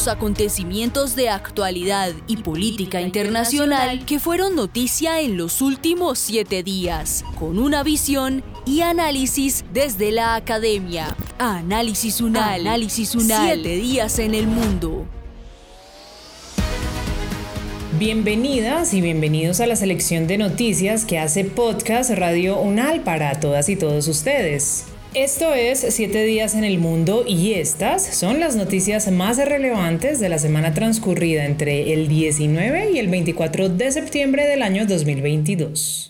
Los acontecimientos de actualidad y política internacional que fueron noticia en los últimos siete días, con una visión y análisis desde la academia. Análisis Unal. Análisis Unal. Siete días en el mundo. Bienvenidas y bienvenidos a la selección de noticias que hace Podcast Radio Unal para todas y todos ustedes. Esto es 7 días en el mundo y estas son las noticias más relevantes de la semana transcurrida entre el 19 y el 24 de septiembre del año 2022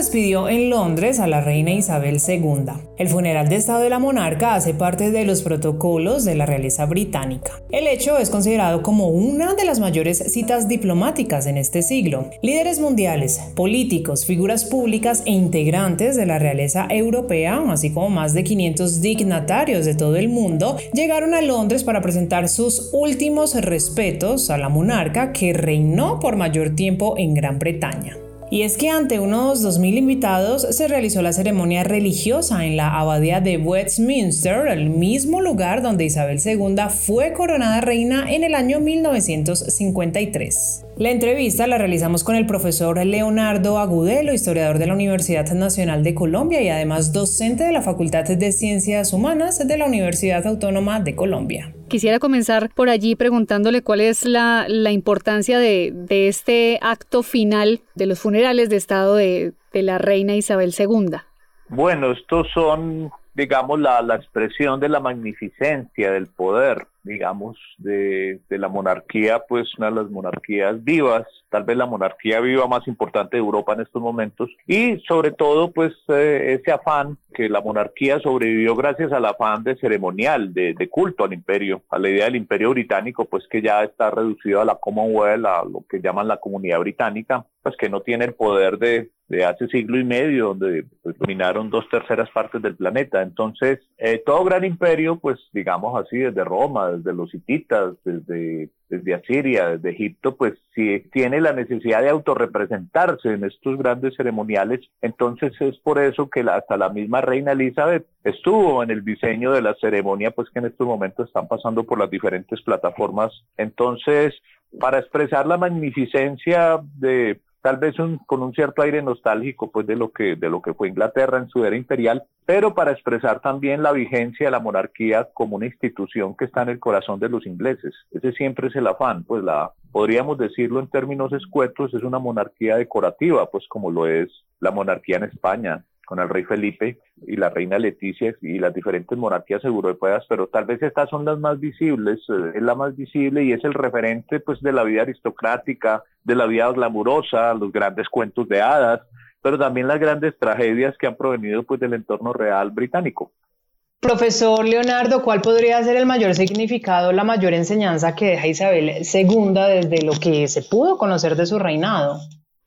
Despidió en Londres a la reina Isabel II. El funeral de Estado de la monarca hace parte de los protocolos de la realeza británica. El hecho es considerado como una de las mayores citas diplomáticas en este siglo. Líderes mundiales, políticos, figuras públicas e integrantes de la realeza europea, así como más de 500 dignatarios de todo el mundo, llegaron a Londres para presentar sus últimos respetos a la monarca que reinó por mayor tiempo en Gran Bretaña. Y es que ante unos 2.000 invitados se realizó la ceremonia religiosa en la abadía de Westminster, el mismo lugar donde Isabel II fue coronada reina en el año 1953. La entrevista la realizamos con el profesor Leonardo Agudelo, historiador de la Universidad Nacional de Colombia y además docente de la Facultad de Ciencias Humanas de la Universidad Autónoma de Colombia. Quisiera comenzar por allí preguntándole cuál es la, importancia de, este acto final de los funerales de Estado de, la reina Isabel II. Bueno, estos son, digamos, la, la expresión de la magnificencia del poder digamos, de, de, la monarquía, pues una de las monarquías vivas, tal vez la monarquía viva más importante de Europa en estos momentos, y sobre todo, pues eh, ese afán que la monarquía sobrevivió gracias al afán de ceremonial, de, de, culto al imperio, a la idea del imperio británico, pues que ya está reducido a la Commonwealth, a lo que llaman la comunidad británica, pues que no tiene el poder de, de hace siglo y medio, donde pues, dominaron dos terceras partes del planeta. Entonces, eh, todo gran imperio, pues digamos así, desde Roma, desde los hititas, desde, desde Asiria, desde Egipto, pues si tiene la necesidad de autorrepresentarse en estos grandes ceremoniales, entonces es por eso que hasta la misma reina Elizabeth estuvo en el diseño de la ceremonia, pues que en estos momentos están pasando por las diferentes plataformas. Entonces, para expresar la magnificencia de tal vez con un cierto aire nostálgico pues de lo que de lo que fue Inglaterra en su era imperial, pero para expresar también la vigencia de la monarquía como una institución que está en el corazón de los ingleses. Ese siempre es el afán, pues la podríamos decirlo en términos escuetos, es una monarquía decorativa, pues como lo es la monarquía en España, con el rey Felipe y la reina Leticia y las diferentes monarquías europeas, pero tal vez estas son las más visibles, eh, es la más visible y es el referente pues de la vida aristocrática, de la vida glamurosa, los grandes cuentos de hadas, pero también las grandes tragedias que han provenido pues del entorno real británico. Profesor Leonardo, ¿cuál podría ser el mayor significado, la mayor enseñanza que deja Isabel II desde lo que se pudo conocer de su reinado?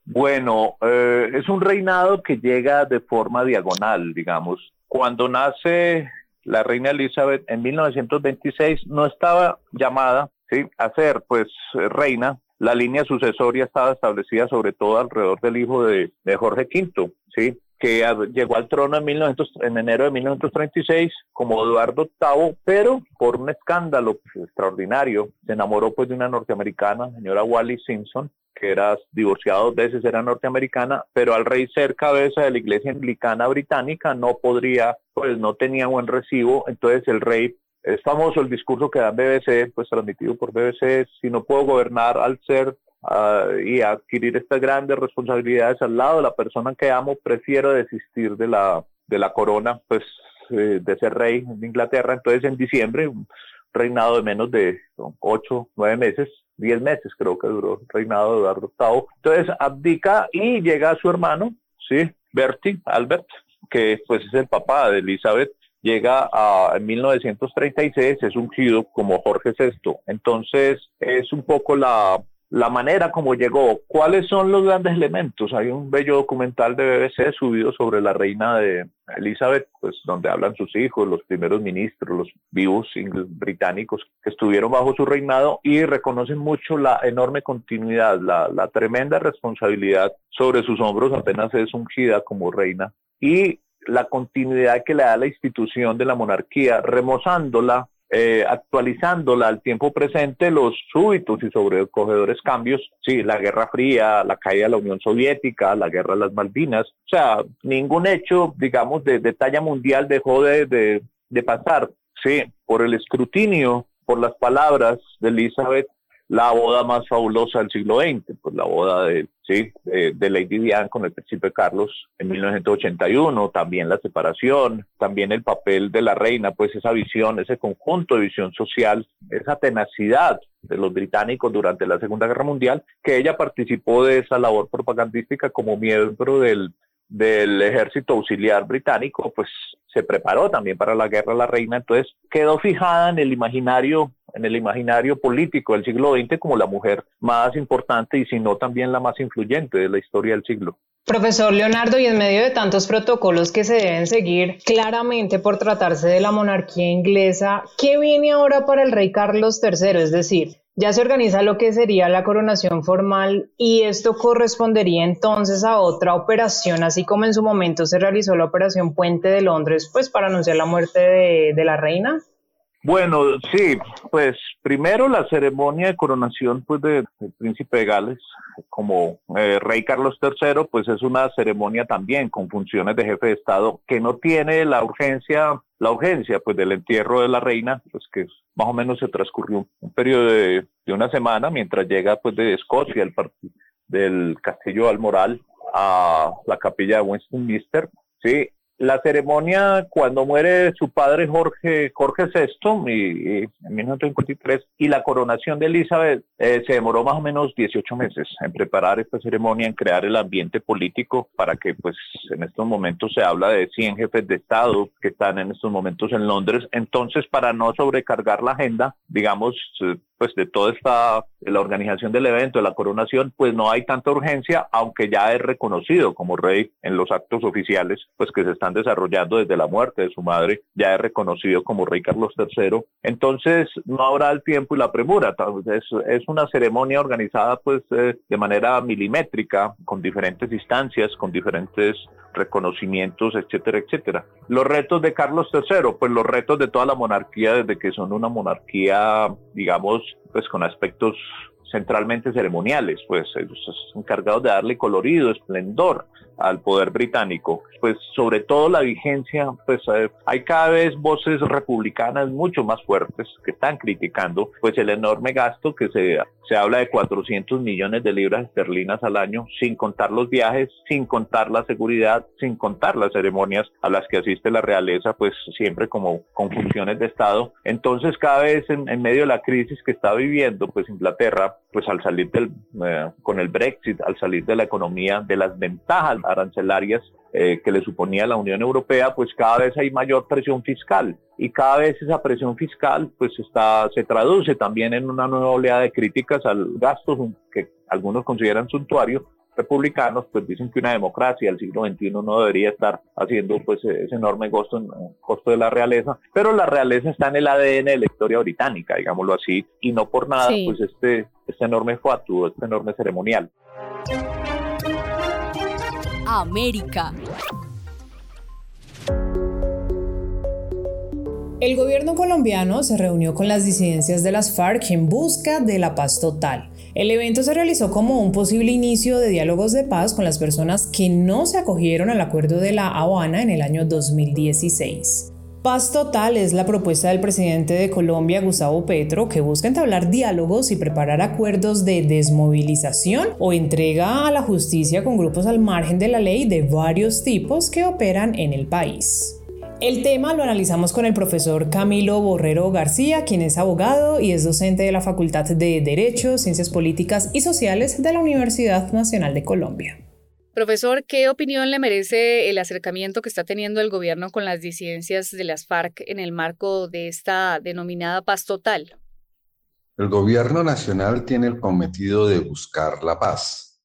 Bueno, eh, es un reinado que llega de forma diagonal, digamos. Cuando nace la reina Elizabeth en 1926 no estaba llamada a ser pues reina. La línea sucesoria estaba establecida sobre todo alrededor del hijo de, Jorge V, ¿sí? que llegó al trono en, 1900, en enero de 1936 como Eduardo VIII, pero por un escándalo pues, extraordinario se enamoró pues de una norteamericana, señora Wally Simpson, que era divorciado dos veces, era norteamericana, pero al rey ser cabeza de la iglesia anglicana británica no podría, pues no tenía buen recibo, entonces el rey, es famoso el discurso que da BBC, pues transmitido por BBC, si no puedo gobernar al ser uh, y adquirir estas grandes responsabilidades al lado de la persona que amo, prefiero desistir de la, de la corona, pues eh, de ser rey de Inglaterra. Entonces en diciembre, reinado de menos de ocho, nueve meses, diez meses creo que duró el reinado de Eduardo VIII. Entonces abdica y llega su hermano, ¿sí? Bertie, Albert, que pues es el papá de Elizabeth, llega a, en 1936, es ungido como Jorge VI. Entonces es un poco la, la manera como llegó. ¿Cuáles son los grandes elementos? Hay un bello documental de BBC subido sobre la reina de Elizabeth, pues donde hablan sus hijos, los primeros ministros, los vivos británicos que estuvieron bajo su reinado y reconocen mucho la enorme continuidad, la, la tremenda responsabilidad sobre sus hombros apenas es ungida como reina y la continuidad que le da la institución de la monarquía, remozándola eh, actualizándola al tiempo presente los súbitos y sobrecogedores cambios, sí, la Guerra Fría, la caída de la Unión Soviética, la Guerra de las Malvinas, o sea, ningún hecho, digamos, de, talla mundial dejó de, de pasar, sí, por el escrutinio, por las palabras de Elizabeth la boda más fabulosa del siglo XX, pues la boda de, sí, de, Lady Diane con el príncipe Carlos en 1981, también la separación, también el papel de la reina, pues esa visión, ese conjunto de visión social, esa tenacidad de los británicos durante la Segunda Guerra Mundial, que ella participó de esa labor propagandística como miembro del, del ejército auxiliar británico, pues se preparó también para la guerra la reina, entonces quedó fijada en el imaginario en el imaginario político del siglo XX como la mujer más importante y si no también la más influyente de la historia del siglo. Profesor Leonardo, y en medio de tantos protocolos que se deben seguir claramente por tratarse de la monarquía inglesa, ¿qué viene ahora para el rey Carlos III? Es decir, ya se organiza lo que sería la coronación formal y esto correspondería entonces a otra operación, así como en su momento se realizó la operación Puente de Londres, pues para anunciar la muerte de, de la reina. Bueno, sí, pues primero la ceremonia de coronación pues del príncipe de Gales como eh, rey Carlos III, pues es una ceremonia también con funciones de jefe de Estado que no tiene la urgencia, la urgencia pues del entierro de la reina, pues que más o menos se transcurrió un, periodo de, una semana mientras llega pues de Escocia, el del castillo Almoral a la capilla de Westminster, sí, la ceremonia cuando muere su padre Jorge, Jorge VI y, en 1953 y la coronación de Elizabeth eh, se demoró más o menos 18 meses en preparar esta ceremonia, en crear el ambiente político para que pues en estos momentos se habla de 100 jefes de Estado que están en estos momentos en Londres. Entonces para no sobrecargar la agenda, digamos, eh, pues de toda esta, la organización del evento, de la coronación, pues no hay tanta urgencia, aunque ya es reconocido como rey en los actos oficiales, pues que se están desarrollando desde la muerte de su madre, ya es reconocido como rey Carlos III. Entonces no habrá el tiempo y la premura, es, es una ceremonia organizada pues eh, de manera milimétrica, con diferentes instancias, con diferentes reconocimientos, etcétera, etcétera. Los retos de Carlos III, pues los retos de toda la monarquía desde que son una monarquía, digamos, pues con aspectos centralmente ceremoniales, pues ellos encargados de darle colorido, esplendor al poder británico. Pues sobre todo la vigencia, pues eh, hay cada vez voces republicanas mucho más fuertes que están criticando pues el enorme gasto que se, se habla de 400 millones de libras esterlinas al año, sin contar los viajes, sin contar la seguridad, sin contar las ceremonias a las que asiste la realeza, pues siempre como con funciones de Estado. Entonces cada vez en, en medio de la crisis que está viviendo pues Inglaterra, pues al salir del, eh, con el Brexit, al salir de la economía, de las ventajas arancelarias eh, que le suponía la Unión Europea, pues cada vez hay mayor presión fiscal. Y cada vez esa presión fiscal pues está, se traduce también en una nueva oleada de críticas al gasto que algunos consideran suntuario, republicanos pues dicen que una democracia del siglo XXI no debería estar haciendo pues ese enorme costo, costo de la realeza, pero la realeza está en el ADN de la historia británica, digámoslo así, y no por nada pues este, este enorme fatuo, este enorme ceremonial. América. El gobierno colombiano se reunió con las disidencias de las FARC en busca de la paz total. El evento se realizó como un posible inicio de diálogos de paz con las personas que no se acogieron al acuerdo de La Habana en el año 2016. Paz total es la propuesta del presidente de Colombia, Gustavo Petro, que busca entablar diálogos y preparar acuerdos de desmovilización o entrega a la justicia con grupos al margen de la ley de varios tipos que operan en el país. El tema lo analizamos con el profesor Camilo Borrero García, quien es abogado y es docente de la Facultad de Derecho, Ciencias Políticas y Sociales de la Universidad Nacional de Colombia. Profesor, ¿qué opinión le merece el acercamiento que está teniendo el gobierno con las disidencias de las FARC en el marco de esta denominada paz total? El gobierno nacional tiene el cometido de buscar la paz.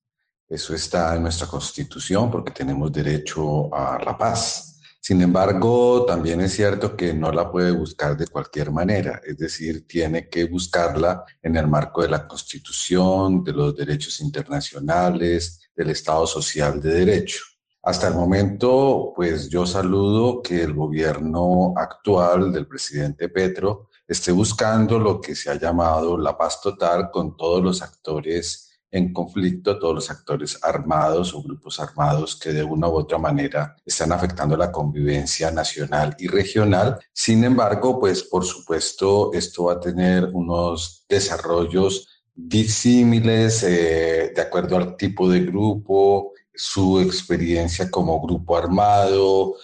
Eso está en nuestra constitución porque tenemos derecho a la paz. Sin embargo, también es cierto que no la puede buscar de cualquier manera, es decir, tiene que buscarla en el marco de la constitución, de los derechos internacionales, del Estado Social de Derecho. Hasta el momento, pues yo saludo que el gobierno actual del presidente Petro esté buscando lo que se ha llamado la paz total con todos los actores en conflicto, todos los actores armados o grupos armados que de una u otra manera están afectando la convivencia nacional y regional. Sin embargo, pues por supuesto esto va a tener unos desarrollos disímiles eh, de acuerdo al tipo de grupo, su experiencia como grupo armado,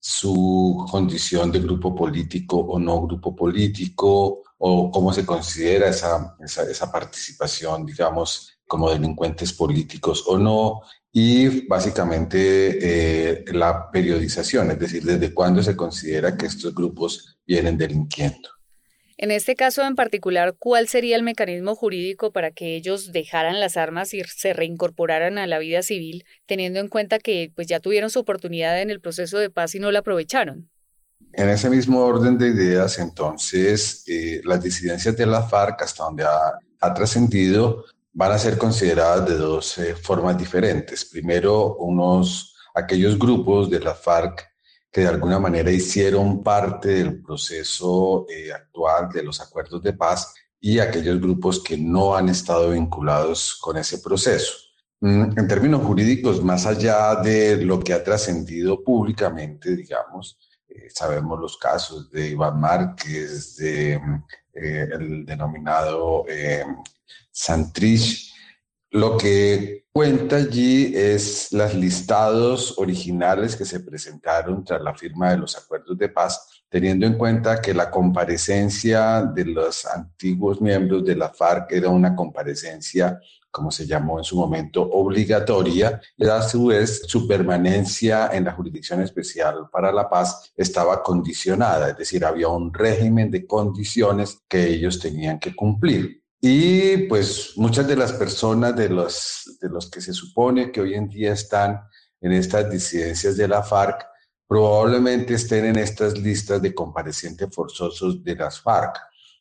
su condición de grupo político o no grupo político, o cómo se considera esa, esa, participación, digamos, como delincuentes políticos o no, y básicamente eh, la periodización, es decir, desde cuándo se considera que estos grupos vienen delinquiendo. En este caso en particular, ¿cuál sería el mecanismo jurídico para que ellos dejaran las armas y se reincorporaran a la vida civil, teniendo en cuenta que pues, ya tuvieron su oportunidad en el proceso de paz y no la aprovecharon? En ese mismo orden de ideas, entonces, eh, las disidencias de la FARC, hasta donde ha, trascendido, van a ser consideradas de dos eh, formas diferentes. Primero, unos, aquellos grupos de la FARC que de alguna manera hicieron parte del proceso eh, actual de los acuerdos de paz y aquellos grupos que no han estado vinculados con ese proceso. Mm, en términos jurídicos, más allá de lo que ha trascendido públicamente, digamos, eh, sabemos los casos de Iván Márquez, de eh, el denominado Santrich, lo que cuenta allí es los listados originales que se presentaron tras la firma de los acuerdos de paz, teniendo en cuenta que la comparecencia de los antiguos miembros de la FARC era una comparecencia, como se llamó en su momento, obligatoria, y a su vez su permanencia en la Jurisdicción Especial para la Paz estaba condicionada, es decir, había un régimen de condiciones que ellos tenían que cumplir. Y pues muchas de las personas de los, de los que se supone que hoy en día están en estas disidencias de la FARC probablemente estén en estas listas de comparecientes forzosos de las FARC.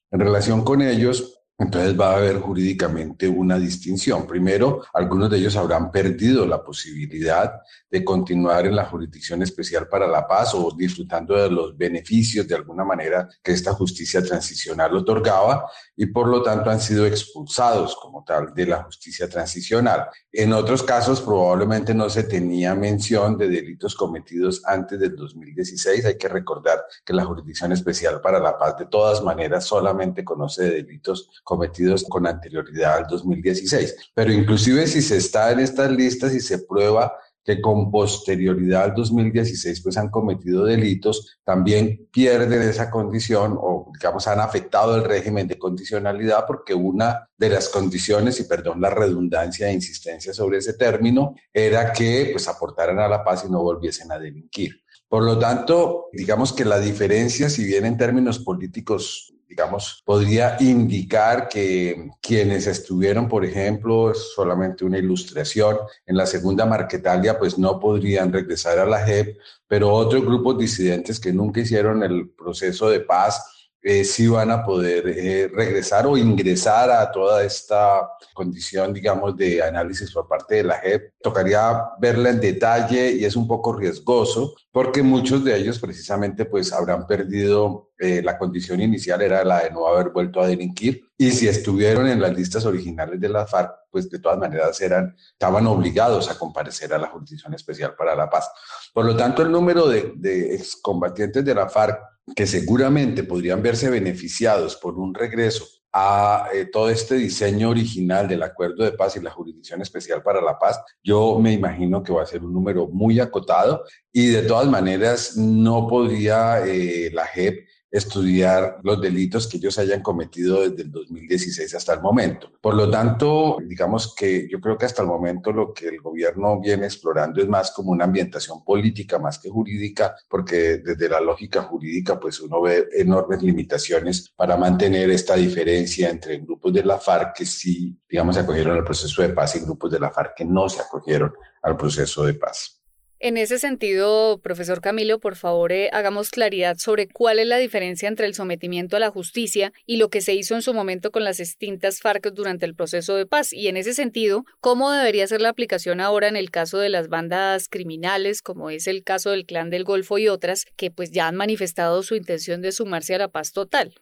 En relación con ellos, entonces va a haber jurídicamente una distinción. Primero, algunos de ellos habrán perdido la posibilidad de continuar en la jurisdicción especial para la paz o disfrutando de los beneficios de alguna manera que esta justicia transicional otorgaba y por lo tanto han sido expulsados como tal de la justicia transicional. En otros casos probablemente no se tenía mención de delitos cometidos antes del 2016. Hay que recordar que la jurisdicción especial para la paz de todas maneras solamente conoce delitos cometidos con anterioridad al 2016. Pero inclusive si se está en estas listas y se prueba que con posterioridad al 2016 pues han cometido delitos, también pierden esa condición o digamos han afectado el régimen de condicionalidad porque una de las condiciones, y perdón la redundancia e insistencia sobre ese término, era que pues aportaran a la paz y no volviesen a delinquir. Por lo tanto, digamos que la diferencia, si bien en términos políticos digamos, podría indicar que quienes estuvieron, por ejemplo, solamente una ilustración, en la segunda Marquetalia, pues no podrían regresar a la JEP, pero otros grupos disidentes que nunca hicieron el proceso de paz, eh, van a poder eh, regresar o ingresar a toda esta condición, digamos, de análisis por parte de la JEP. Tocaría verla en detalle y es un poco riesgoso porque muchos de ellos precisamente pues habrán perdido eh, la condición inicial era la de no haber vuelto a delinquir y si estuvieron en las listas originales de la FARC pues de todas maneras eran estaban obligados a comparecer a la Jurisdicción Especial para la Paz. Por lo tanto el número de, de excombatientes de la FARC que seguramente podrían verse beneficiados por un regreso a eh, todo este diseño original del acuerdo de paz y la jurisdicción especial para la paz, yo me imagino que va a ser un número muy acotado y de todas maneras no podría eh, la JEP estudiar los delitos que ellos hayan cometido desde el 2016 hasta el momento. Por lo tanto, digamos que yo creo que hasta el momento lo que el gobierno viene explorando es más como una ambientación política más que jurídica, porque desde la lógica jurídica pues uno ve enormes limitaciones para mantener esta diferencia entre grupos de la FARC que sí, digamos, se acogieron al proceso de paz y grupos de la FARC que no se acogieron al proceso de paz. En ese sentido, profesor Camilo, por favor, eh, hagamos claridad sobre cuál es la diferencia entre el sometimiento a la justicia y lo que se hizo en su momento con las extintas FARC durante el proceso de paz. Y en ese sentido, ¿cómo debería ser la aplicación ahora en el caso de las bandas criminales, como es el caso del Clan del Golfo y otras, que pues ya han manifestado su intención de sumarse a la paz total?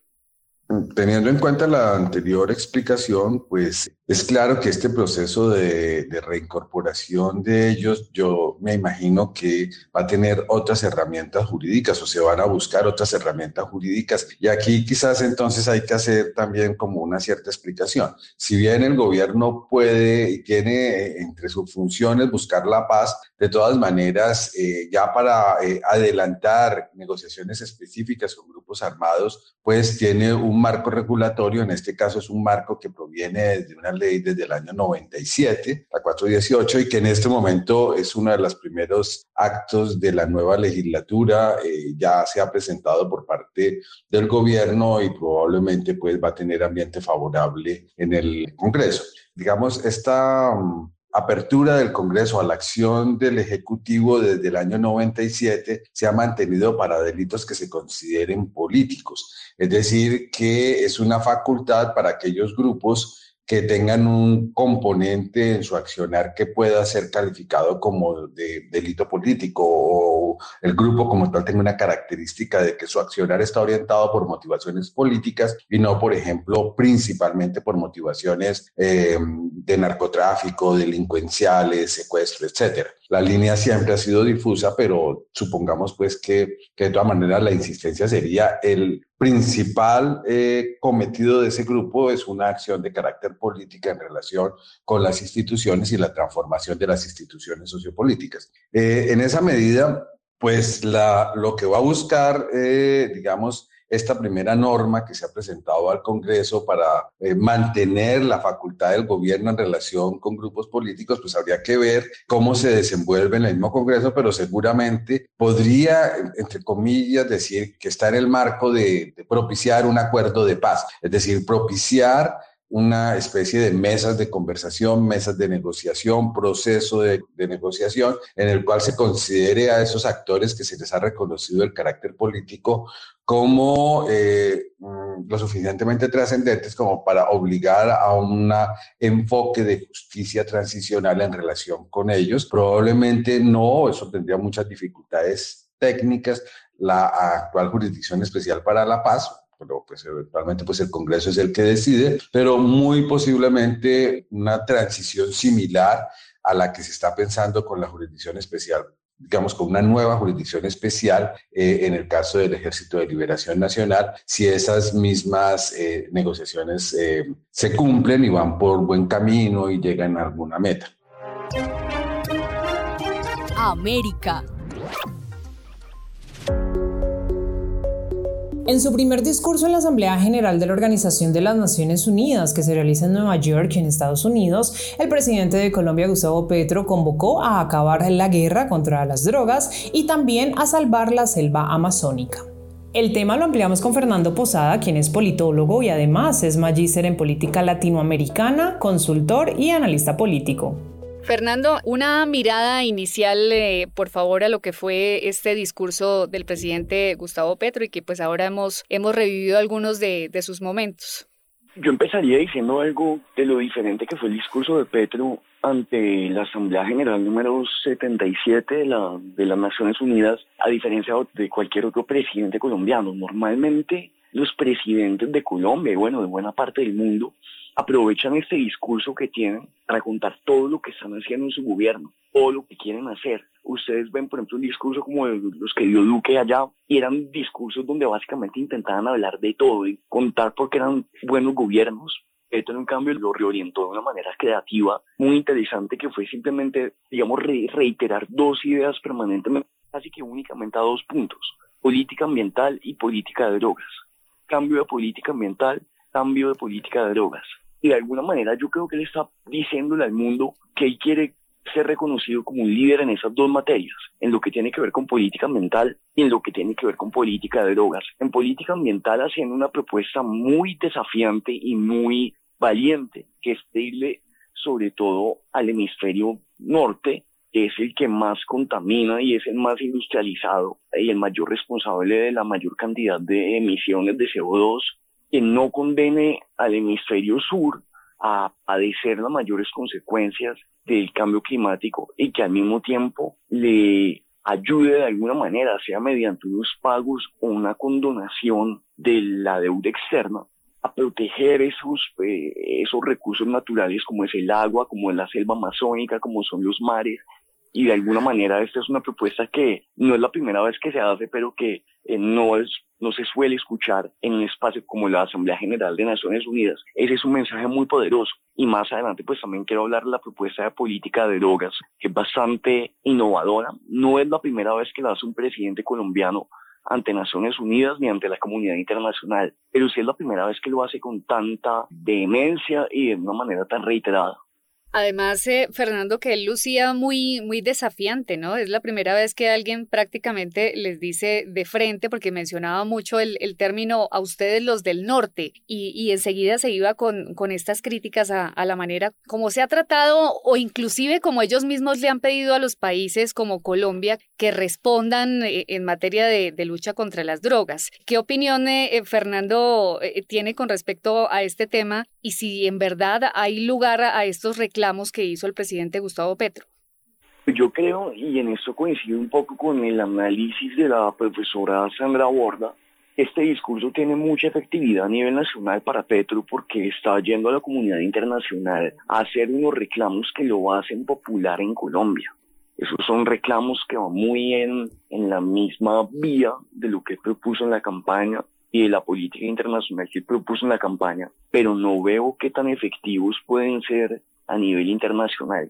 Teniendo en cuenta la anterior explicación, pues es claro que este proceso de, reincorporación de ellos, yo me imagino que va a tener otras herramientas jurídicas o se van a buscar otras herramientas jurídicas. Y aquí quizás entonces hay que hacer también como una cierta explicación. Si bien el gobierno puede y tiene eh, entre sus funciones buscar la paz, de todas maneras, eh, ya para eh, adelantar negociaciones específicas con grupos armados, pues tiene un marco regulatorio, en este caso es un marco que proviene de una ley desde el año 97, la 418, y que en este momento es uno de los primeros actos de la nueva legislatura. Eh, ya se ha presentado por parte del gobierno y probablemente pues va a tener ambiente favorable en el Congreso. Digamos, esta mm, apertura del Congreso a la acción del Ejecutivo desde el año 97 se ha mantenido para delitos que se consideren políticos. Es decir, que es una facultad para aquellos grupos que tengan un componente en su accionar que pueda ser calificado como de delito político o el grupo como tal tenga una característica de que su accionar está orientado por motivaciones políticas y no, por ejemplo, principalmente por motivaciones eh, de narcotráfico, delincuenciales, secuestro, etcétera. La línea siempre ha sido difusa, pero supongamos pues que, que de todas maneras la insistencia sería el principal eh, cometido de ese grupo es una acción de carácter política en relación con las instituciones y la transformación de las instituciones sociopolíticas. Eh, en esa medida, pues la, lo que va a buscar, eh, digamos, esta primera norma que se ha presentado al Congreso para eh, mantener la facultad del gobierno en relación con grupos políticos, pues habría que ver cómo se desenvuelve en el mismo Congreso, pero seguramente podría, entre comillas, decir que está en el marco de, de propiciar un acuerdo de paz, es decir, propiciar una especie de mesas de conversación, mesas de negociación, proceso de, negociación, en el cual se considere a esos actores que se les ha reconocido el carácter político como eh, mm, lo suficientemente trascendentes como para obligar a un enfoque de justicia transicional en relación con ellos. Probablemente no, eso tendría muchas dificultades técnicas. La actual Jurisdicción Especial para la Paz, pero pues eventualmente pues el Congreso es el que decide, pero muy posiblemente una transición similar a la que se está pensando con la jurisdicción especial digamos, con una nueva jurisdicción especial eh, en el caso del Ejército de Liberación Nacional, si esas mismas eh, negociaciones eh, se cumplen y van por buen camino y llegan a alguna meta. América. En su primer discurso en la Asamblea General de la Organización de las Naciones Unidas, que se realiza en Nueva York, en Estados Unidos, el presidente de Colombia, Gustavo Petro, convocó a acabar la guerra contra las drogas y también a salvar la selva amazónica. El tema lo ampliamos con Fernando Posada, quien es politólogo y además es magíster en política latinoamericana, consultor y analista político. Fernando, una mirada inicial, eh, por favor, a lo que fue este discurso del presidente Gustavo Petro y que pues ahora hemos, hemos revivido algunos de, sus momentos. Yo empezaría diciendo algo de lo diferente que fue el discurso de Petro ante la Asamblea General número 77 de, la, de las Naciones Unidas, a diferencia de cualquier otro presidente colombiano. Normalmente los presidentes de Colombia bueno, de buena parte del mundo, aprovechan este discurso que tienen para contar todo lo que están haciendo en su gobierno, todo lo que quieren hacer. Ustedes ven, por ejemplo, un discurso como los que dio Duque allá, y eran discursos donde básicamente intentaban hablar de todo y contar por qué eran buenos gobiernos, esto en cambio lo reorientó de una manera creativa, muy interesante, que fue simplemente, digamos, reiterar dos ideas permanentemente, casi que únicamente a dos puntos, política ambiental y política de drogas. Cambio de política ambiental, cambio de política de drogas. Y de alguna manera yo creo que él está diciéndole al mundo que él quiere ser reconocido como un líder en esas dos materias, en lo que tiene que ver con política ambiental y en lo que tiene que ver con política de drogas. En política ambiental haciendo una propuesta muy desafiante y muy valiente, que es pedirle sobre todo al hemisferio norte, que es el que más contamina y es el más industrializado y el mayor responsable de la mayor cantidad de emisiones de CO2, que no condene al hemisferio sur a padecer las mayores consecuencias del cambio climático y que al mismo tiempo le ayude de alguna manera, sea mediante unos pagos o una condonación de la deuda externa, a proteger esos, eh, esos recursos naturales como es el agua, como es la selva amazónica, como son los mares. Y de alguna manera esta es una propuesta que no es la primera vez que se hace, pero que eh, no, es, no se suele escuchar en un espacio como la Asamblea General de Naciones Unidas. Ese es un mensaje muy poderoso. Y más adelante pues también quiero hablar de la propuesta de política de drogas, que es bastante innovadora. No es la primera vez que la hace un presidente colombiano ante Naciones Unidas ni ante la comunidad internacional, pero sí es la primera vez que lo hace con tanta vehemencia y de una manera tan reiterada. Además, eh, Fernando, que él lucía muy, muy desafiante, ¿no? Es la primera vez que alguien prácticamente les dice de frente, porque mencionaba mucho el, término a ustedes los del norte, y, enseguida se iba con, con estas críticas a, la manera como se ha tratado, o inclusive como ellos mismos le han pedido a los países como Colombia que respondan eh, en materia de, lucha contra las drogas. ¿Qué opinión, eh, Fernando, tiene con respecto a este tema? Y si en verdad hay lugar a estos reclamos que hizo el presidente Gustavo Petro? Yo creo, y en esto coincido un poco con el análisis de la profesora Sandra Borda, este discurso tiene mucha efectividad a nivel nacional para Petro porque está yendo a la comunidad internacional a hacer unos reclamos que lo hacen popular en Colombia. Esos son reclamos que van muy en, en la misma vía de lo que propuso en la campaña y de la política internacional que propuso en la campaña, pero no veo qué tan efectivos pueden ser a nivel internacional.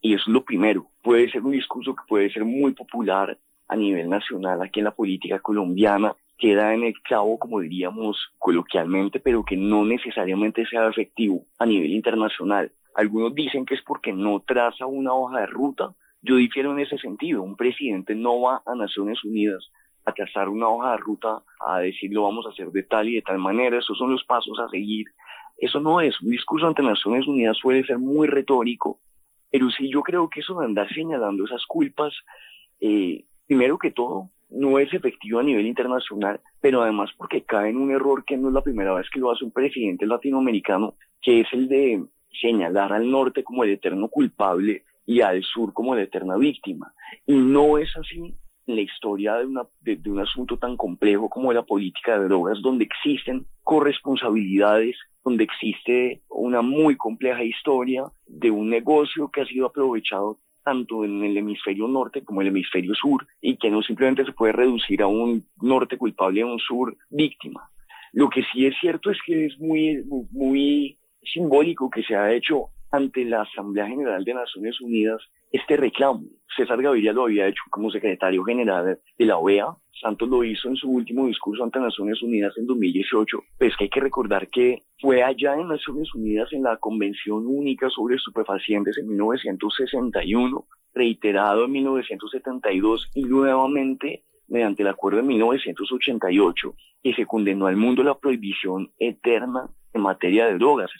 Y eso es lo primero. Puede ser un discurso que puede ser muy popular a nivel nacional aquí en la política colombiana, queda en el clavo, como diríamos coloquialmente, pero que no necesariamente sea efectivo a nivel internacional. Algunos dicen que es porque no traza una hoja de ruta. Yo difiero en ese sentido. Un presidente no va a Naciones Unidas a trazar una hoja de ruta, a decir lo vamos a hacer de tal y de tal manera. Esos son los pasos a seguir eso no es, un discurso ante Naciones Unidas suele ser muy retórico, pero sí yo creo que eso de andar señalando esas culpas, eh, primero que todo, no es efectivo a nivel internacional, pero además porque cae en un error que no es la primera vez que lo hace un presidente latinoamericano, que es el de señalar al norte como el eterno culpable y al sur como la eterna víctima. Y no es así en la historia de, una, de, un asunto tan complejo como la política de drogas, donde existen corresponsabilidades donde existe una muy compleja historia de un negocio que ha sido aprovechado tanto en el hemisferio norte como en el hemisferio sur y que no simplemente se puede reducir a un norte culpable y a un sur víctima. Lo que sí es cierto es que es muy, muy simbólico que se ha hecho ante la Asamblea General de Naciones Unidas este reclamo. César Gaviria lo había hecho como secretario general de la OEA, Santos lo hizo en su último discurso ante Naciones Unidas en 2018, pues que hay que recordar que fue allá en Naciones Unidas en la Convención Única sobre Estupefacientes en 1961, reiterado en 1972 y nuevamente mediante el acuerdo de 1988, que se condenó al mundo la prohibición eterna en materia de drogas,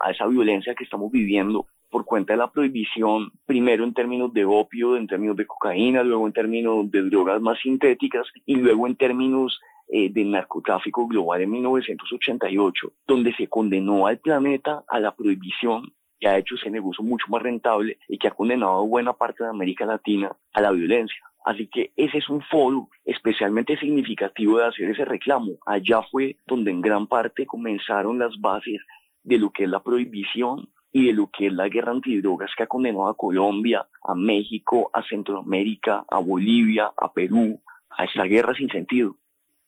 a esa violencia que estamos viviendo por cuenta de la prohibición, primero en términos de opio, en términos de cocaína, luego en términos de drogas más sintéticas y luego en términos eh, del narcotráfico global en 1988, donde se condenó al planeta a la prohibición que ha hecho ese negocio mucho más rentable y que ha condenado a buena parte de América Latina a la violencia. Así que ese es un foro especialmente significativo de hacer ese reclamo. Allá fue donde en gran parte comenzaron las bases de lo que es la prohibición y de lo que es la guerra antidrogas que ha condenado a Colombia, a México, a Centroamérica, a Bolivia, a Perú, a esa guerra sin sentido.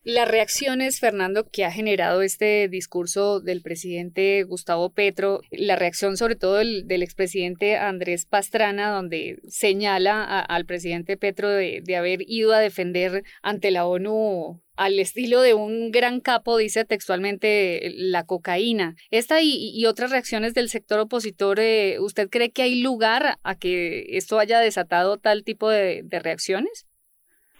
Las reacciones, Fernando, que ha generado este discurso del presidente Gustavo Petro, la reacción sobre todo del, expresidente Andrés Pastrana, donde señala al presidente Petro de, haber ido a defender ante la ONU al estilo de un gran capo, dice textualmente la cocaína. Esta y, otras reacciones del sector opositor, eh, ¿usted cree que hay lugar a que esto haya desatado tal tipo de reacciones?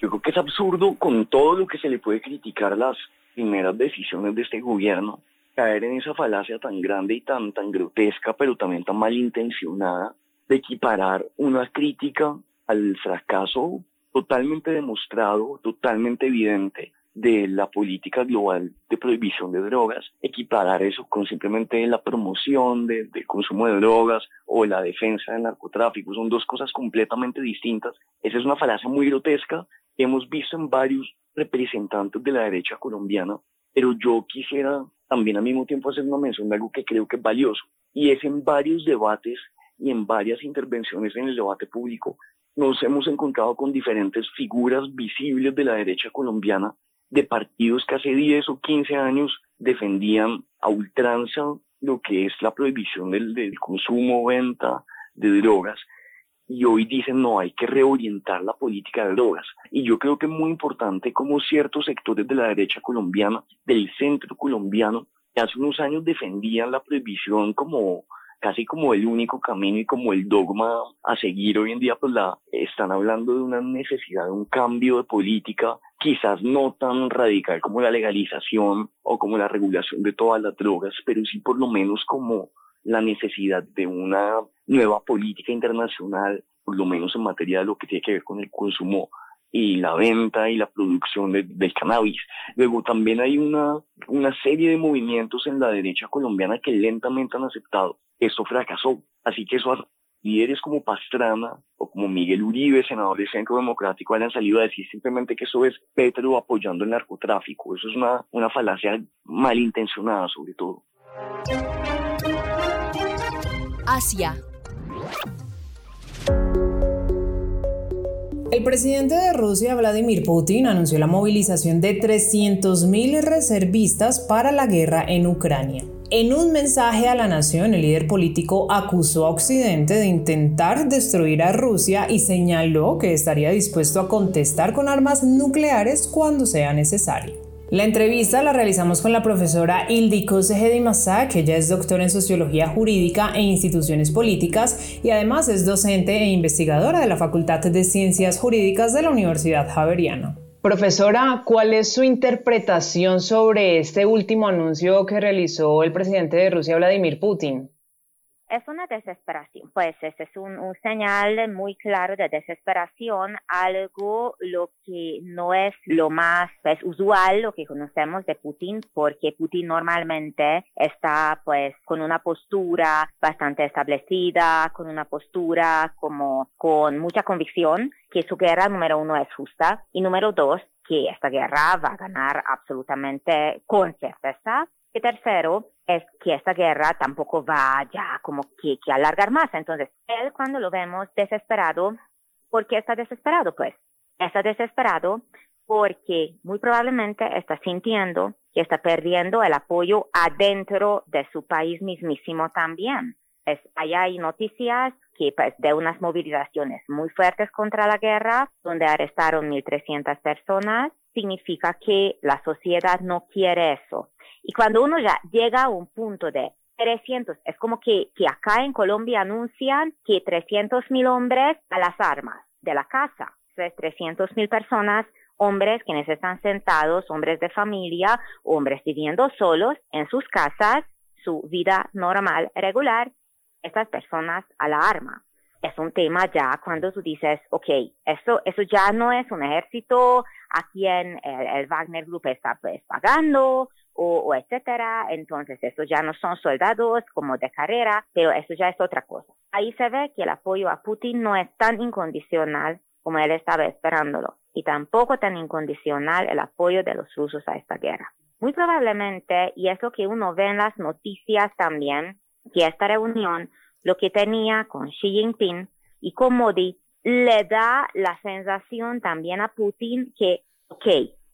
Yo creo que es absurdo con todo lo que se le puede criticar las primeras decisiones de este gobierno, caer en esa falacia tan grande y tan, tan grotesca, pero también tan malintencionada, de equiparar una crítica al fracaso totalmente demostrado, totalmente evidente de la política global de prohibición de drogas, equiparar eso con simplemente la promoción del consumo de drogas o la defensa del narcotráfico. Son dos cosas completamente distintas. Esa es una falacia muy grotesca hemos visto en varios representantes de la derecha colombiana, pero yo quisiera también al mismo tiempo hacer una mención de algo que creo que es valioso, y es en varios debates y en varias intervenciones en el debate público, nos hemos encontrado con diferentes figuras visibles de la derecha colombiana, de partidos que hace 10 o 15 años defendían a ultranza lo que es la prohibición del, consumo, venta de drogas, y hoy dicen no, hay que reorientar la política de drogas. Y yo creo que es muy importante como ciertos sectores de la derecha colombiana, del centro colombiano, que hace unos años defendían la prohibición como casi como el único camino y como el dogma a seguir hoy en día, pues la están hablando de una necesidad de un cambio de política, quizás no tan radical como la legalización o como la regulación de todas las drogas, pero sí por lo menos como la necesidad de una nueva política internacional, por lo menos en materia de lo que tiene que ver con el consumo y la venta y la producción del cannabis. Luego también hay una, una serie de movimientos en la derecha colombiana que lentamente han aceptado esto fracasó. Así que eso líderes como Pastrana o como Miguel Uribe, senador del Centro Democrático, hayan salido a decir simplemente que eso es Petro apoyando el narcotráfico. Eso es una, una falacia malintencionada sobre todo. Asia. El presidente de Rusia, Vladimir Putin, anunció la movilización de 300.000 reservistas para la guerra en Ucrania. En un mensaje a la nación, el líder político acusó a Occidente de intentar destruir a Rusia y señaló que estaría dispuesto a contestar con armas nucleares cuando sea necesario. La entrevista la realizamos con la profesora Ildiko Sehedi que ella es doctora en Sociología Jurídica e Instituciones Políticas y además es docente e investigadora de la Facultad de Ciencias Jurídicas de la Universidad Javeriana. Profesora, ¿cuál es su interpretación sobre este último anuncio que realizó el presidente de Rusia, Vladimir Putin? Es una desesperación, pues ese es un, señal muy claro de desesperación, algo lo que no es lo más pues, usual, lo que conocemos de Putin, porque Putin normalmente está pues con una postura bastante establecida, con una postura como con mucha convicción que su guerra número uno es justa y número dos que esta guerra va a ganar absolutamente con certeza. Y tercero, es que esta guerra tampoco va ya como que, que alargar más. Entonces, él cuando lo vemos desesperado, ¿por qué está desesperado? Pues está desesperado porque muy probablemente está sintiendo que está perdiendo el apoyo adentro de su país mismísimo también. Es, allá hay noticias que pues, de unas movilizaciones muy fuertes contra la guerra, donde arrestaron 1.300 personas, significa que la sociedad no quiere eso. Y cuando uno ya llega a un punto de 300, es como que, que acá en Colombia anuncian que 300 mil hombres a las armas de la casa, es 300 mil personas, hombres quienes están sentados, hombres de familia, hombres viviendo solos en sus casas, su vida normal, regular, estas personas a la arma. Es un tema ya cuando tú dices, ok, eso, eso ya no es un ejército a quien el, Wagner Group está pues, pagando o, etcétera. Entonces, eso ya no son soldados como de carrera, pero eso ya es otra cosa. Ahí se ve que el apoyo a Putin no es tan incondicional como él estaba esperándolo, y tampoco tan incondicional el apoyo de los rusos a esta guerra. muy probablemente, y es lo que uno ve en las noticias también, que esta reunión, lo que tenía con Xi Jinping y con Modi, le da la sensación también a Putin que, ok,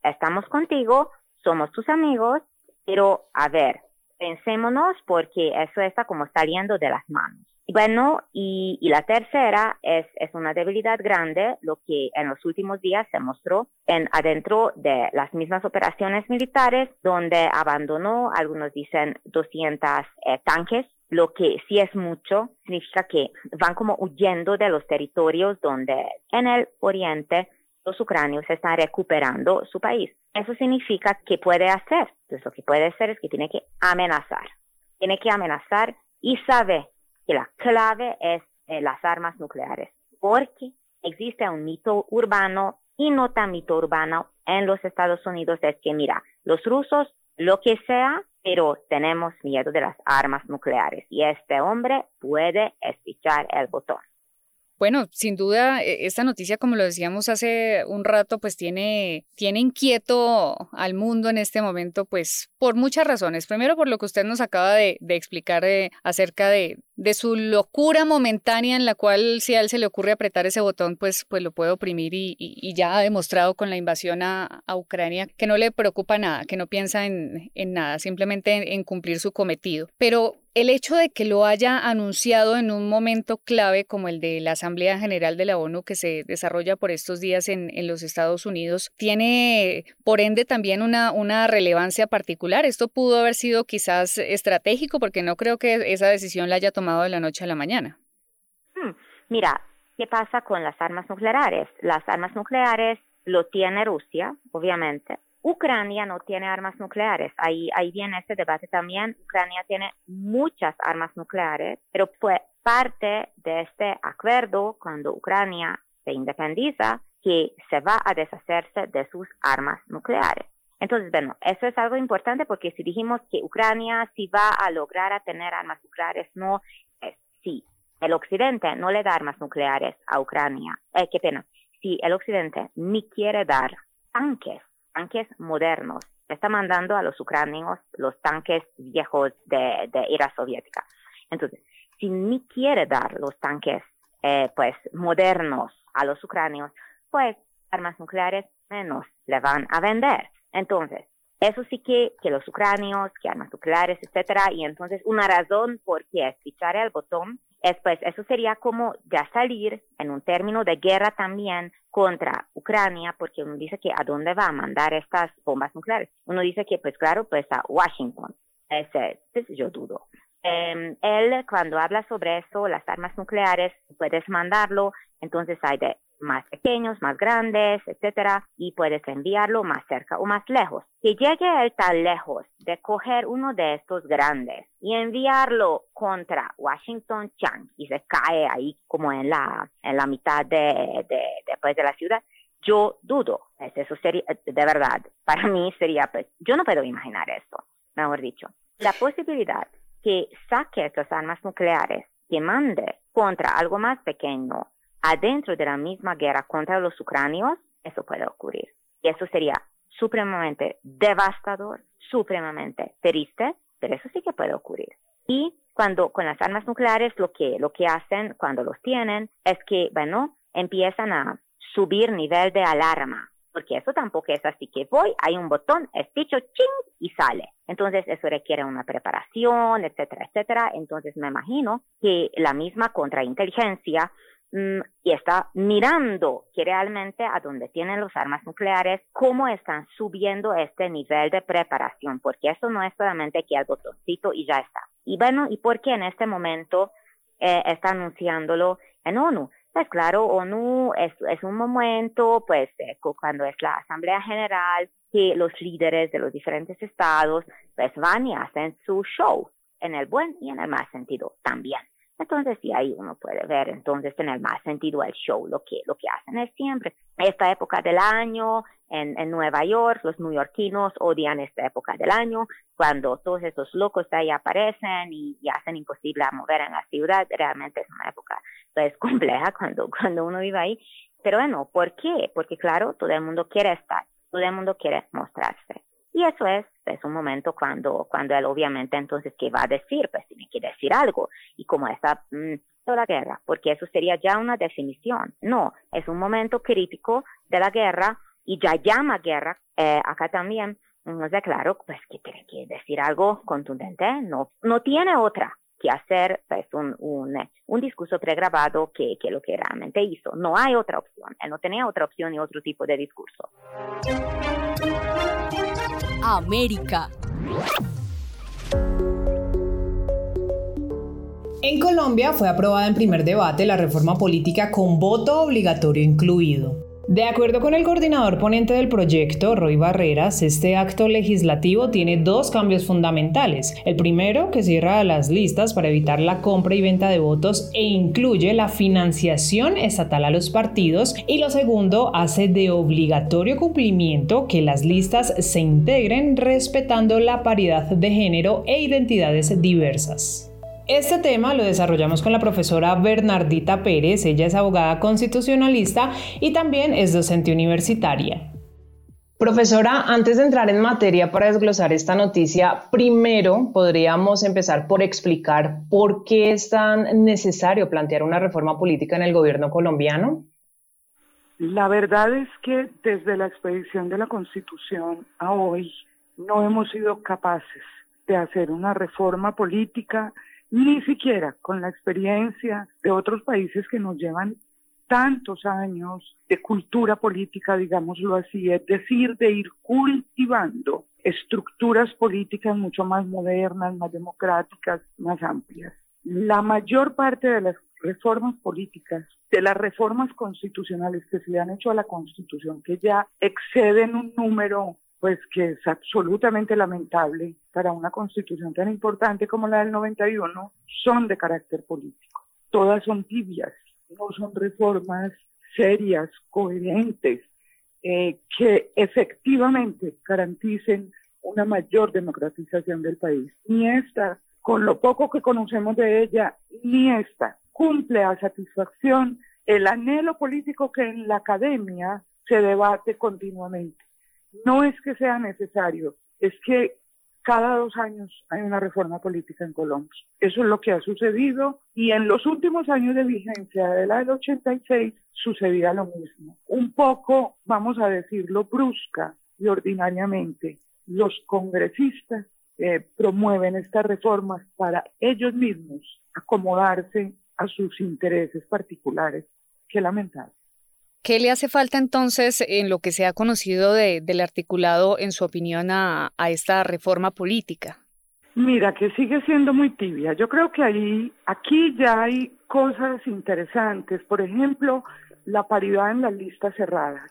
estamos contigo, somos tus amigos, pero a ver, pensémonos porque eso está como saliendo de las manos. Bueno, y, la tercera es, es, una debilidad grande, lo que en los últimos días se mostró en adentro de las mismas operaciones militares, donde abandonó, algunos dicen 200 eh, tanques, lo que sí es mucho, significa que van como huyendo de los territorios donde en el oriente los ucranios están recuperando su país. Eso significa que puede hacer. Entonces lo que puede hacer es que tiene que amenazar. Tiene que amenazar y sabe que la clave es eh, las armas nucleares, porque existe un mito urbano y no tan mito urbano en los Estados Unidos, es que mira, los rusos, lo que sea, pero tenemos miedo de las armas nucleares y este hombre puede espichar el botón. Bueno, sin duda, e, esta noticia, como lo decíamos hace un rato, pues tiene, tiene inquieto al mundo en este momento, pues por muchas razones. Primero, por lo que usted nos acaba de, explicar eh, acerca de, de su locura momentánea en la cual si a él se le ocurre apretar ese botón, pues, pues lo puede oprimir y, ya ha demostrado con la invasión a, Ucrania que no le preocupa nada, que no piensa en, nada, simplemente en cumplir su cometido. Pero el hecho de que lo haya anunciado en un momento clave como el de la Asamblea General de la ONU que se desarrolla por estos días en, los Estados Unidos tiene, por ende, también una, una relevancia particular. Esto pudo haber sido quizás estratégico porque no creo que esa decisión la haya tomado de la noche a la mañana. Hmm, mira, ¿qué pasa con las armas nucleares? Las armas nucleares lo tiene Rusia, obviamente, Ucrania no tiene armas nucleares. Ahí, ahí viene este debate también. Ucrania tiene muchas armas nucleares, pero fue parte de este acuerdo cuando Ucrania se independiza que se va a deshacerse de sus armas nucleares. Entonces, bueno, eso es algo importante porque si dijimos que Ucrania sí va a lograr tener armas nucleares, no es sí. El Occidente no le da armas nucleares a Ucrania. Eh, qué pena. Si el Occidente ni quiere dar tanques tanques modernos. Está mandando a los ucranianos los tanques viejos de, era soviética. Entonces, si ni quiere dar los tanques eh, pues modernos a los ucranianos, pues armas nucleares menos le van a vender. Entonces, eso sí que, que los ucranios, que armas nucleares, etcétera, y entonces una razón por qué es fichar el botón es pues eso sería como ya salir en un término de guerra también contra Ucrania, porque uno dice que a dónde va a mandar estas bombas nucleares. Uno dice que pues claro, pues a Washington. Ese, yo dudo. Em, él cuando habla sobre eso, las armas nucleares, puedes mandarlo, entonces hay de más pequeños, más grandes, etcétera, y puedes enviarlo más cerca o más lejos. Que llegue él tan lejos de coger uno de estos grandes y enviarlo contra Washington Chang y se cae ahí como en la, en la mitad de, de, después de la ciudad, yo dudo. Eso sería, de verdad, para mí sería, pues, yo no puedo imaginar esto, mejor dicho. La posibilidad que saque estas armas nucleares, que mande contra algo más pequeño, adentro de la misma guerra contra los ucranios, eso puede ocurrir. Y eso sería supremamente devastador, supremamente triste, pero eso sí que puede ocurrir. Y cuando con las armas nucleares lo que, lo que hacen cuando los tienen es que, bueno, empiezan a subir nivel de alarma, porque eso tampoco es así que voy, hay un botón, dicho ching, y sale. Entonces eso requiere una preparación, etcétera, etcétera. Entonces me imagino que la misma contrainteligencia y está mirando que realmente a donde tienen las armas nucleares, cómo están subiendo este nivel de preparación, porque eso no es solamente que el botoncito y ya está. Y bueno, ¿y por qué en este momento eh, está anunciándolo en ONU? Pues claro, ONU es, es un momento, pues eh, cuando es la Asamblea General, que los líderes de los diferentes estados pues van y hacen su show, en el buen y en el mal sentido también. Entonces, sí, ahí uno puede ver, entonces, tener más sentido el show, lo que, lo que hacen es siempre. Esta época del año, en, en Nueva York, los neoyorquinos odian esta época del año, cuando todos estos locos ahí aparecen y, hacen imposible mover en la ciudad, realmente es una época, pues, compleja cuando, cuando uno vive ahí. Pero bueno, ¿por qué? Porque claro, todo el mundo quiere estar, todo el mundo quiere mostrarse. Y eso es, es un momento cuando, cuando él obviamente entonces, ¿qué va a decir? Pues tiene que decir algo. Y como esa, mm, toda la guerra, porque eso sería ya una definición. No, es un momento crítico de la guerra y ya llama guerra. Eh, acá también nos claro pues, que tiene que decir algo contundente. No, no tiene otra que hacer pues, un, un, un discurso pregrabado que, que lo que realmente hizo. No hay otra opción. Él no tenía otra opción ni otro tipo de discurso. América. En Colombia fue aprobada en primer debate la reforma política con voto obligatorio incluido. De acuerdo con el coordinador ponente del proyecto, Roy Barreras, este acto legislativo tiene dos cambios fundamentales. El primero, que cierra las listas para evitar la compra y venta de votos e incluye la financiación estatal a los partidos. Y lo segundo, hace de obligatorio cumplimiento que las listas se integren respetando la paridad de género e identidades diversas. Este tema lo desarrollamos con la profesora Bernardita Pérez, ella es abogada constitucionalista y también es docente universitaria. Profesora, antes de entrar en materia para desglosar esta noticia, primero podríamos empezar por explicar por qué es tan necesario plantear una reforma política en el gobierno colombiano. La verdad es que desde la expedición de la Constitución a hoy no hemos sido capaces de hacer una reforma política ni siquiera con la experiencia de otros países que nos llevan tantos años de cultura política, digámoslo así, es decir, de ir cultivando estructuras políticas mucho más modernas, más democráticas, más amplias. La mayor parte de las reformas políticas, de las reformas constitucionales que se le han hecho a la Constitución, que ya exceden un número pues que es absolutamente lamentable para una constitución tan importante como la del 91, son de carácter político. Todas son tibias, no son reformas serias, coherentes, eh, que efectivamente garanticen una mayor democratización del país. Ni esta, con lo poco que conocemos de ella, ni esta cumple a satisfacción el anhelo político que en la academia se debate continuamente no es que sea necesario, es que cada dos años hay una reforma política en Colombia. Eso es lo que ha sucedido y en los últimos años de vigencia de la del 86 sucedía lo mismo. Un poco, vamos a decirlo, brusca y ordinariamente. Los congresistas eh, promueven estas reformas para ellos mismos acomodarse a sus intereses particulares. Qué lamentable. ¿Qué le hace falta entonces en lo que se ha conocido del articulado, en su opinión, a, esta reforma política? Mira, que sigue siendo muy tibia. Yo creo que ahí, aquí ya hay cosas interesantes. Por ejemplo, la paridad en las listas cerradas.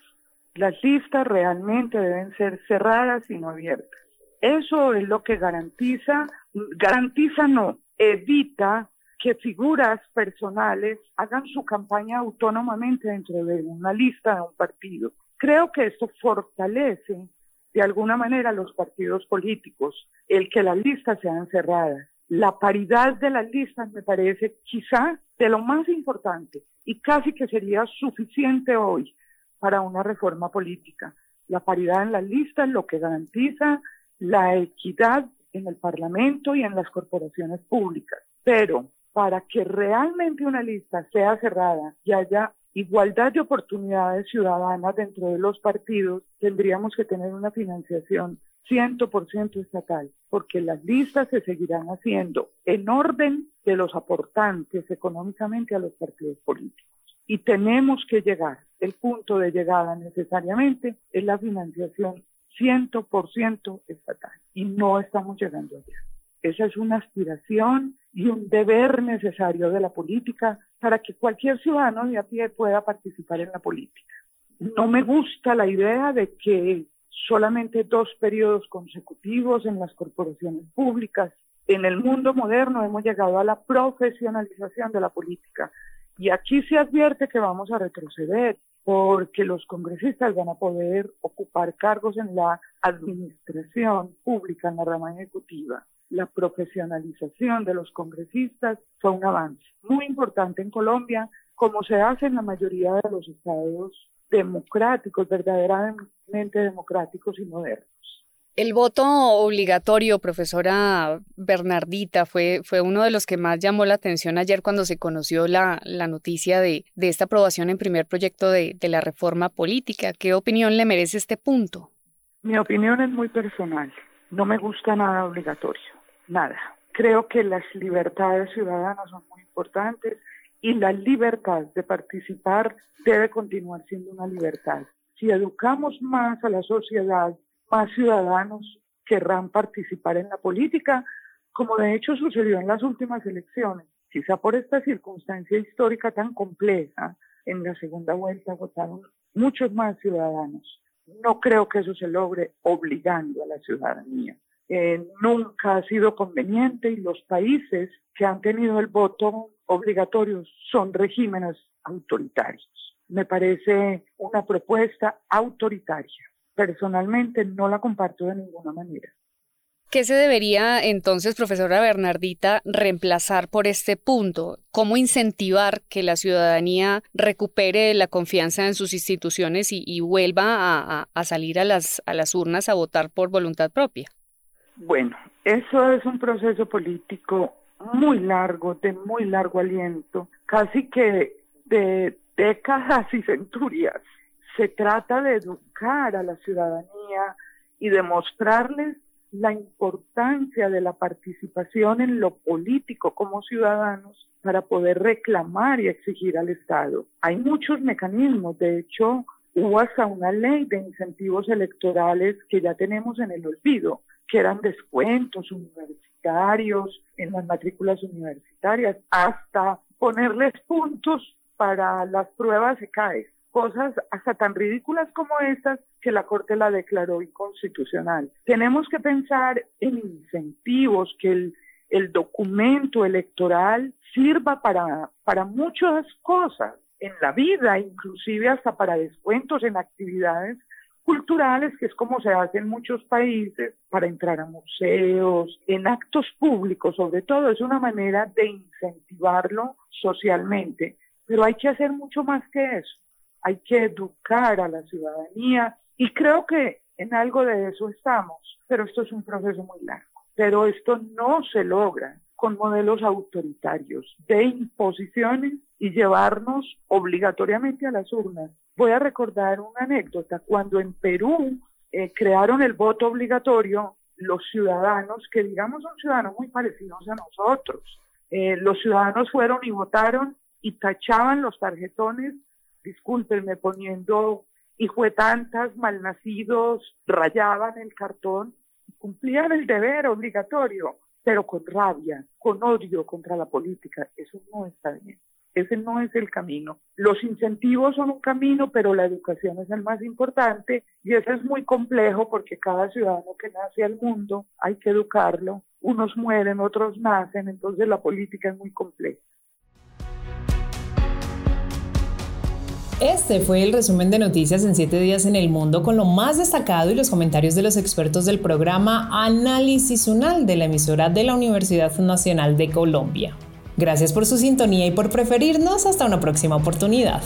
Las listas realmente deben ser cerradas y no abiertas. Eso es lo que garantiza, garantiza no, evita que figuras personales hagan su campaña autónomamente dentro de una lista de un partido. Creo que esto fortalece de alguna manera los partidos políticos, el que las listas sean cerradas. La paridad de las listas me parece quizá de lo más importante y casi que sería suficiente hoy para una reforma política. La paridad en las listas lo que garantiza la equidad en el Parlamento y en las corporaciones públicas. Pero para que realmente una lista sea cerrada y haya igualdad de oportunidades ciudadanas dentro de los partidos, tendríamos que tener una financiación 100% estatal, porque las listas se seguirán haciendo en orden de los aportantes económicamente a los partidos políticos. Y tenemos que llegar, el punto de llegada necesariamente es la financiación 100% estatal. Y no estamos llegando allá. Esa es una aspiración y un deber necesario de la política para que cualquier ciudadano de a pie pueda participar en la política. No me gusta la idea de que solamente dos periodos consecutivos en las corporaciones públicas. En el mundo moderno hemos llegado a la profesionalización de la política y aquí se advierte que vamos a retroceder porque los congresistas van a poder ocupar cargos en la administración pública, en la rama ejecutiva la profesionalización de los congresistas fue un avance muy importante en Colombia, como se hace en la mayoría de los estados democráticos, verdaderamente democráticos y modernos. El voto obligatorio, profesora Bernardita, fue, fue uno de los que más llamó la atención ayer cuando se conoció la, la noticia de, de, esta aprobación en primer proyecto de, de la reforma política. ¿Qué opinión le merece este punto? Mi opinión es muy personal. No me gusta nada obligatorio, nada. Creo que las libertades ciudadanas son muy importantes y la libertad de participar debe continuar siendo una libertad. Si educamos más a la sociedad, más ciudadanos querrán participar en la política, como de hecho sucedió en las últimas elecciones. Quizá por esta circunstancia histórica tan compleja, en la segunda vuelta votaron muchos más ciudadanos. No creo que eso se logre obligando a la ciudadanía. Nunca ha sido conveniente y los países que han tenido el voto obligatorio son regímenes autoritarios. Me parece una propuesta autoritaria personalmente no la comparto de ninguna manera. ¿Qué se debería entonces, profesora Bernardita, reemplazar por este punto? ¿Cómo incentivar que la ciudadanía recupere la confianza en sus instituciones y, vuelva a, salir a las, a las urnas a votar por voluntad propia? Bueno, eso es un proceso político muy largo, de muy largo aliento, casi que de décadas y centurias se trata de educar a la ciudadanía y demostrarles la importancia de la participación en lo político como ciudadanos para poder reclamar y exigir al Estado. Hay muchos mecanismos, de hecho, hubo hasta una ley de incentivos electorales que ya tenemos en el olvido, que eran descuentos universitarios en las matrículas universitarias, hasta ponerles puntos para las pruebas de CAES cosas hasta tan ridículas como estas que la Corte la declaró inconstitucional. Tenemos que pensar en incentivos, que el, el documento electoral sirva para, para muchas cosas en la vida, inclusive hasta para descuentos en actividades culturales, que es como se hace en muchos países, para entrar a museos, en actos públicos, sobre todo, es una manera de incentivarlo socialmente. Pero hay que hacer mucho más que eso hay que educar a la ciudadanía y creo que en algo de eso estamos, pero esto es un proceso muy largo. Pero esto no se logra con modelos autoritarios de imposiciones y llevarnos obligatoriamente a las urnas. Voy a recordar una anécdota. Cuando en Perú eh, crearon el voto obligatorio, los ciudadanos, que digamos son ciudadanos muy parecidos a nosotros, eh, los ciudadanos fueron y votaron y tachaban los tarjetones discúlpenme, poniendo hijo de tantas, malnacidos, rayaban el cartón cumplían el deber obligatorio, pero con rabia, con odio contra la política. Eso no está bien. Ese no es el camino. Los incentivos son un camino, pero la educación es el más importante y eso es muy complejo porque cada ciudadano que nace al mundo hay que educarlo. Unos mueren, otros nacen, entonces la política es muy compleja. Este fue el resumen de noticias en 7 días en el mundo con lo más destacado y los comentarios de los expertos del programa Análisis UNAL de la emisora de la Universidad Nacional de Colombia. Gracias por su sintonía y por preferirnos. Hasta una próxima oportunidad.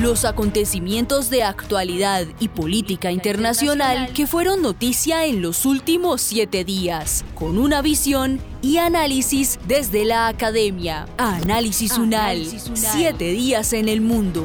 Los acontecimientos de actualidad y política internacional que fueron noticia en los últimos siete días, con una visión y análisis desde la academia. Análisis UNAL, siete días en el mundo.